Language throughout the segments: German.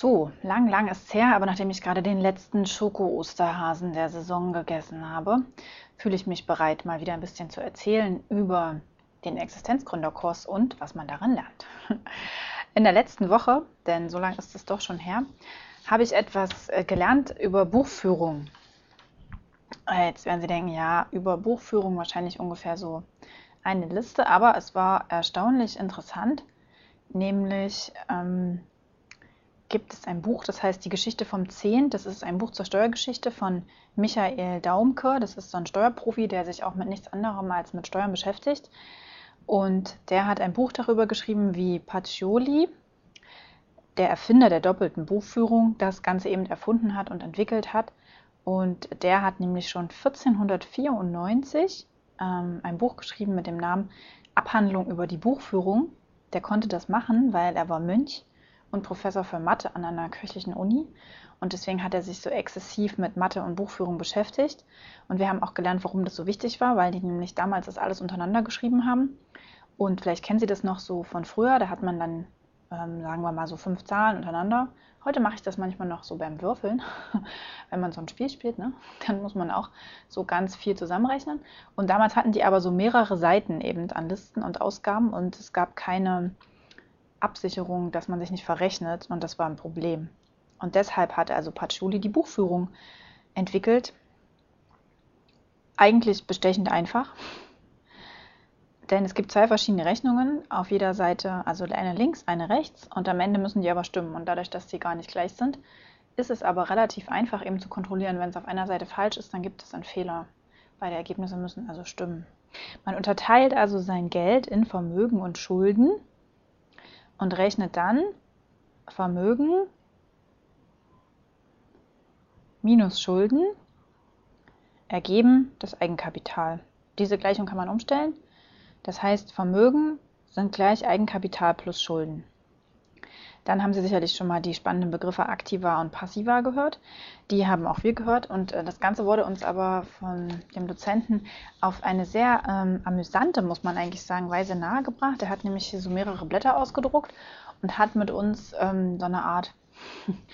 So, lang, lang ist es her, aber nachdem ich gerade den letzten Schoko-Osterhasen der Saison gegessen habe, fühle ich mich bereit, mal wieder ein bisschen zu erzählen über den Existenzgründerkurs und was man darin lernt. In der letzten Woche, denn so lange ist es doch schon her, habe ich etwas äh, gelernt über Buchführung. Äh, jetzt werden Sie denken, ja, über Buchführung wahrscheinlich ungefähr so eine Liste, aber es war erstaunlich interessant, nämlich ähm, gibt es ein Buch, das heißt Die Geschichte vom Zehnt. Das ist ein Buch zur Steuergeschichte von Michael Daumke. Das ist so ein Steuerprofi, der sich auch mit nichts anderem als mit Steuern beschäftigt. Und der hat ein Buch darüber geschrieben, wie Pacioli, der Erfinder der doppelten Buchführung, das Ganze eben erfunden hat und entwickelt hat. Und der hat nämlich schon 1494 ähm, ein Buch geschrieben mit dem Namen Abhandlung über die Buchführung. Der konnte das machen, weil er war Mönch und Professor für Mathe an einer kirchlichen Uni. Und deswegen hat er sich so exzessiv mit Mathe und Buchführung beschäftigt. Und wir haben auch gelernt, warum das so wichtig war, weil die nämlich damals das alles untereinander geschrieben haben. Und vielleicht kennen Sie das noch so von früher. Da hat man dann, ähm, sagen wir mal, so fünf Zahlen untereinander. Heute mache ich das manchmal noch so beim Würfeln, wenn man so ein Spiel spielt. Ne? Dann muss man auch so ganz viel zusammenrechnen. Und damals hatten die aber so mehrere Seiten eben an Listen und Ausgaben. Und es gab keine Absicherung, dass man sich nicht verrechnet und das war ein Problem. Und deshalb hat also Patchouli die Buchführung entwickelt. Eigentlich bestechend einfach, denn es gibt zwei verschiedene Rechnungen auf jeder Seite, also eine links, eine rechts und am Ende müssen die aber stimmen. Und dadurch, dass sie gar nicht gleich sind, ist es aber relativ einfach eben zu kontrollieren. Wenn es auf einer Seite falsch ist, dann gibt es einen Fehler. Beide Ergebnisse müssen also stimmen. Man unterteilt also sein Geld in Vermögen und Schulden und rechnet dann Vermögen minus Schulden ergeben das Eigenkapital. Diese Gleichung kann man umstellen. Das heißt, Vermögen sind gleich Eigenkapital plus Schulden. Dann haben Sie sicherlich schon mal die spannenden Begriffe aktiver und passiver gehört. Die haben auch wir gehört und äh, das Ganze wurde uns aber von dem Dozenten auf eine sehr ähm, amüsante, muss man eigentlich sagen, Weise nahegebracht. Er hat nämlich hier so mehrere Blätter ausgedruckt und hat mit uns ähm, so eine Art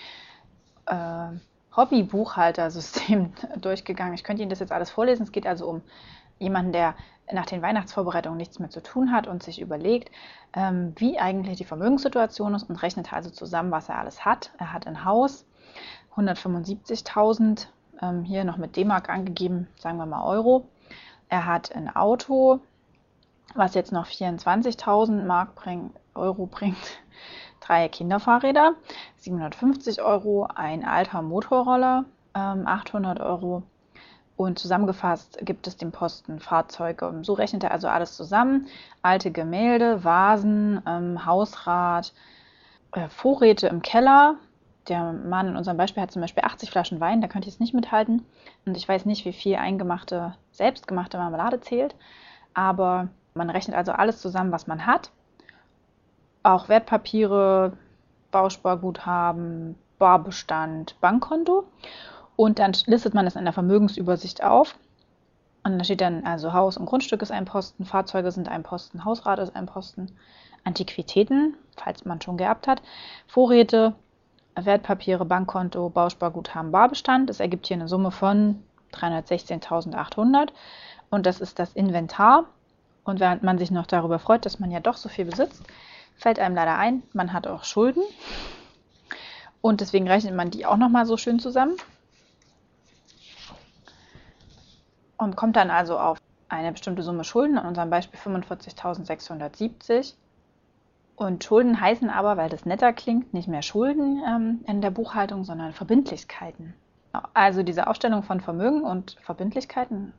äh, Hobby-Buchhaltersystem durchgegangen. Ich könnte Ihnen das jetzt alles vorlesen. Es geht also um jemanden, der nach den Weihnachtsvorbereitungen nichts mehr zu tun hat und sich überlegt, ähm, wie eigentlich die Vermögenssituation ist und rechnet also zusammen, was er alles hat. Er hat ein Haus, 175.000, ähm, hier noch mit D-Mark angegeben, sagen wir mal Euro. Er hat ein Auto, was jetzt noch 24.000 Mark bring, Euro bringt. Drei Kinderfahrräder, 750 Euro, ein alter Motorroller, ähm, 800 Euro, und zusammengefasst gibt es den Posten Fahrzeuge. So rechnet er also alles zusammen. Alte Gemälde, Vasen, ähm, Hausrat, äh, Vorräte im Keller. Der Mann in unserem Beispiel hat zum Beispiel 80 Flaschen Wein, da könnte ich es nicht mithalten. Und ich weiß nicht, wie viel eingemachte, selbstgemachte Marmelade zählt. Aber man rechnet also alles zusammen, was man hat. Auch Wertpapiere, Bausparguthaben, Barbestand, Bankkonto. Und dann listet man es in der Vermögensübersicht auf. Und da steht dann, also Haus und Grundstück ist ein Posten, Fahrzeuge sind ein Posten, Hausrat ist ein Posten, Antiquitäten, falls man schon geerbt hat, Vorräte, Wertpapiere, Bankkonto, Bausparguthaben, Barbestand. Das ergibt hier eine Summe von 316.800 und das ist das Inventar. Und während man sich noch darüber freut, dass man ja doch so viel besitzt, fällt einem leider ein, man hat auch Schulden. Und deswegen rechnet man die auch nochmal so schön zusammen. Und kommt dann also auf eine bestimmte Summe Schulden, in unserem Beispiel 45.670. Und Schulden heißen aber, weil das netter klingt, nicht mehr Schulden ähm, in der Buchhaltung, sondern Verbindlichkeiten. Also diese Aufstellung von Vermögen und Verbindlichkeiten,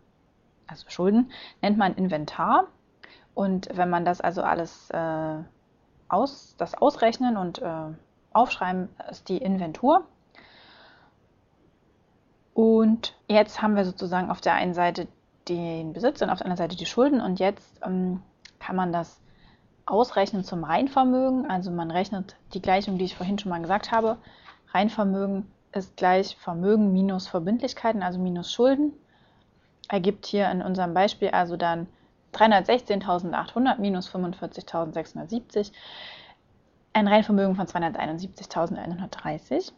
also Schulden, nennt man Inventar. Und wenn man das also alles äh, aus, das ausrechnen und äh, aufschreiben, ist die Inventur. Und jetzt haben wir sozusagen auf der einen Seite den Besitz und auf der anderen Seite die Schulden. Und jetzt ähm, kann man das ausrechnen zum Reinvermögen. Also man rechnet die Gleichung, die ich vorhin schon mal gesagt habe. Reinvermögen ist gleich Vermögen minus Verbindlichkeiten, also minus Schulden. Ergibt hier in unserem Beispiel also dann 316.800 minus 45.670 ein Reinvermögen von 271.130.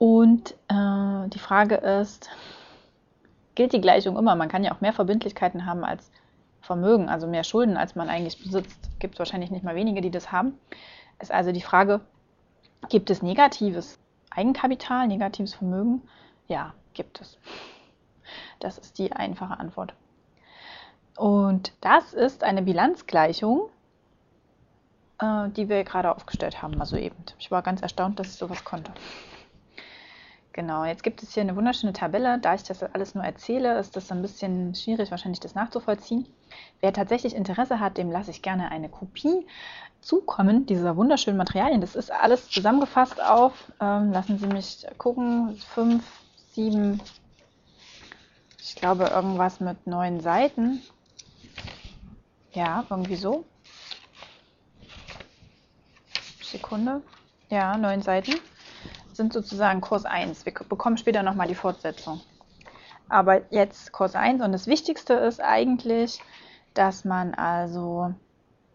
Und äh, die Frage ist, gilt die Gleichung immer? Man kann ja auch mehr Verbindlichkeiten haben als Vermögen, also mehr Schulden, als man eigentlich besitzt. Gibt es wahrscheinlich nicht mal wenige, die das haben. Ist also die Frage, gibt es negatives Eigenkapital, negatives Vermögen? Ja, gibt es. Das ist die einfache Antwort. Und das ist eine Bilanzgleichung, äh, die wir gerade aufgestellt haben, also eben. Ich war ganz erstaunt, dass ich sowas konnte. Genau, jetzt gibt es hier eine wunderschöne Tabelle. Da ich das alles nur erzähle, ist das ein bisschen schwierig, wahrscheinlich das nachzuvollziehen. Wer tatsächlich Interesse hat, dem lasse ich gerne eine Kopie zukommen, dieser wunderschönen Materialien. Das ist alles zusammengefasst auf, ähm, lassen Sie mich gucken, fünf, sieben, ich glaube irgendwas mit neun Seiten. Ja, irgendwie so. Sekunde. Ja, neun Seiten sind sozusagen Kurs 1. Wir bekommen später nochmal die Fortsetzung. Aber jetzt Kurs 1 und das Wichtigste ist eigentlich, dass man also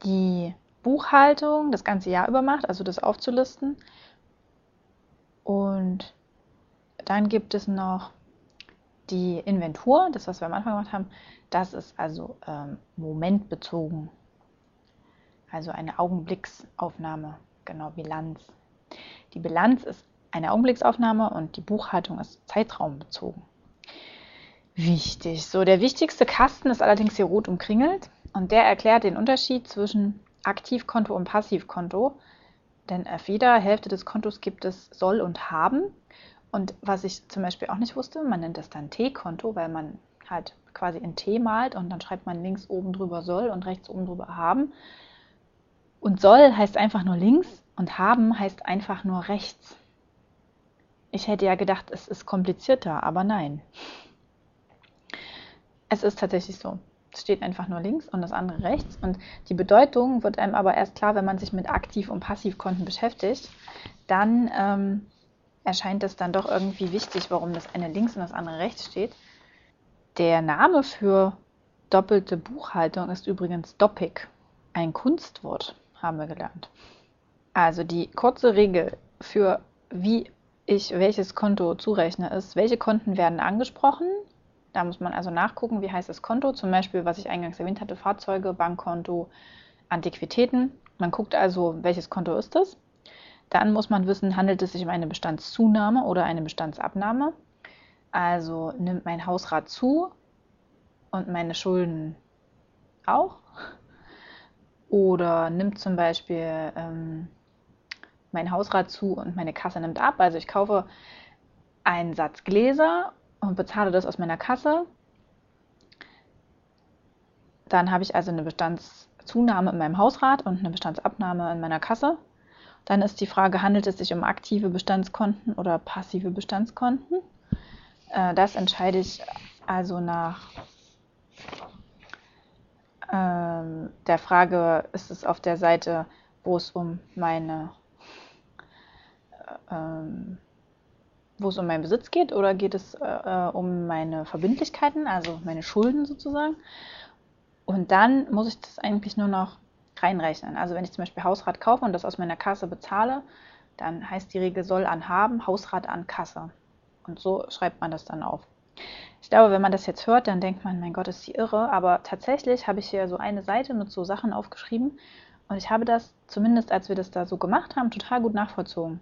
die Buchhaltung das ganze Jahr über macht, also das aufzulisten. Und dann gibt es noch die Inventur, das was wir am Anfang gemacht haben. Das ist also ähm, momentbezogen. Also eine Augenblicksaufnahme, genau Bilanz. Die Bilanz ist eine Augenblicksaufnahme und die Buchhaltung ist zeitraumbezogen. Wichtig. So, der wichtigste Kasten ist allerdings hier rot umkringelt und der erklärt den Unterschied zwischen Aktivkonto und Passivkonto. Denn auf jeder Hälfte des Kontos gibt es soll und haben. Und was ich zum Beispiel auch nicht wusste, man nennt das dann T-Konto, weil man halt quasi in T malt und dann schreibt man links oben drüber soll und rechts oben drüber haben. Und soll heißt einfach nur links und haben heißt einfach nur rechts. Ich hätte ja gedacht, es ist komplizierter, aber nein. Es ist tatsächlich so. Es steht einfach nur links und das andere rechts. Und die Bedeutung wird einem aber erst klar, wenn man sich mit Aktiv- und Passivkonten beschäftigt. Dann ähm, erscheint es dann doch irgendwie wichtig, warum das eine links und das andere rechts steht. Der Name für doppelte Buchhaltung ist übrigens Doppik. Ein Kunstwort, haben wir gelernt. Also die kurze Regel für wie ich welches Konto zurechne, ist, welche Konten werden angesprochen. Da muss man also nachgucken, wie heißt das Konto. Zum Beispiel, was ich eingangs erwähnt hatte, Fahrzeuge, Bankkonto, Antiquitäten. Man guckt also, welches Konto ist das. Dann muss man wissen, handelt es sich um eine Bestandszunahme oder eine Bestandsabnahme. Also nimmt mein Hausrat zu und meine Schulden auch. Oder nimmt zum Beispiel ähm, mein Hausrat zu und meine Kasse nimmt ab. Also ich kaufe einen Satz Gläser und bezahle das aus meiner Kasse. Dann habe ich also eine Bestandszunahme in meinem Hausrat und eine Bestandsabnahme in meiner Kasse. Dann ist die Frage, handelt es sich um aktive Bestandskonten oder passive Bestandskonten? Äh, das entscheide ich also nach ähm, der Frage, ist es auf der Seite, wo es um meine ähm, wo es um meinen Besitz geht oder geht es äh, äh, um meine Verbindlichkeiten, also meine Schulden sozusagen. Und dann muss ich das eigentlich nur noch reinrechnen. Also wenn ich zum Beispiel Hausrat kaufe und das aus meiner Kasse bezahle, dann heißt die Regel soll an haben, Hausrat an Kasse. Und so schreibt man das dann auf. Ich glaube, wenn man das jetzt hört, dann denkt man, mein Gott, ist sie irre. Aber tatsächlich habe ich hier so eine Seite mit so Sachen aufgeschrieben. Und ich habe das, zumindest als wir das da so gemacht haben, total gut nachvollzogen.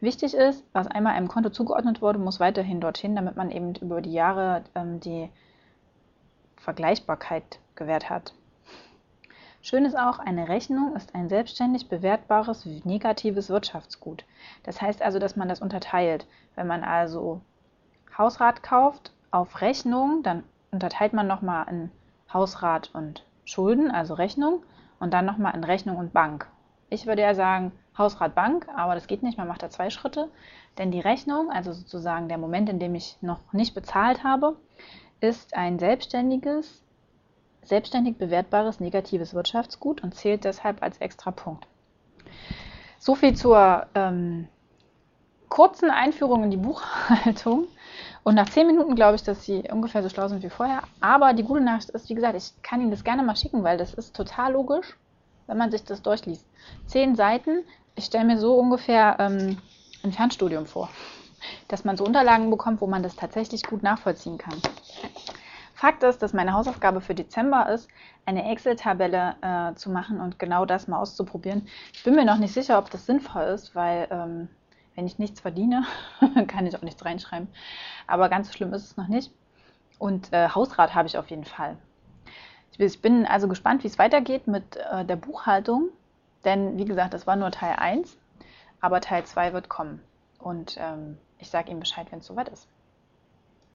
Wichtig ist, was einmal einem Konto zugeordnet wurde, muss weiterhin dorthin, damit man eben über die Jahre ähm, die Vergleichbarkeit gewährt hat. Schön ist auch, eine Rechnung ist ein selbstständig bewertbares negatives Wirtschaftsgut. Das heißt also, dass man das unterteilt. Wenn man also Hausrat kauft auf Rechnung, dann unterteilt man nochmal in Hausrat und Schulden, also Rechnung, und dann nochmal in Rechnung und Bank. Ich würde ja sagen, Hausrat Bank, aber das geht nicht, man macht da zwei Schritte. Denn die Rechnung, also sozusagen der Moment, in dem ich noch nicht bezahlt habe, ist ein selbstständiges, selbstständig bewertbares negatives Wirtschaftsgut und zählt deshalb als extra Punkt. So viel zur ähm, kurzen Einführung in die Buchhaltung. Und nach zehn Minuten glaube ich, dass sie ungefähr so schlau sind wie vorher. Aber die gute Nachricht ist, wie gesagt, ich kann Ihnen das gerne mal schicken, weil das ist total logisch, wenn man sich das durchliest. Zehn Seiten, Ich stelle mir so ungefähr ähm, ein Fernstudium vor, dass man so Unterlagen bekommt, wo man das tatsächlich gut nachvollziehen kann. Fakt ist, dass meine Hausaufgabe für Dezember ist, eine Excel-Tabelle äh, zu machen und genau das mal auszuprobieren. Ich bin mir noch nicht sicher, ob das sinnvoll ist, weil ähm, wenn ich nichts verdiene, kann ich auch nichts reinschreiben. Aber ganz schlimm ist es noch nicht. Und äh, Hausrat habe ich auf jeden Fall. Ich bin also gespannt, wie es weitergeht mit äh, der Buchhaltung. Denn wie gesagt, das war nur Teil 1, aber Teil 2 wird kommen. Und ähm, ich sage Ihnen Bescheid, wenn es soweit ist.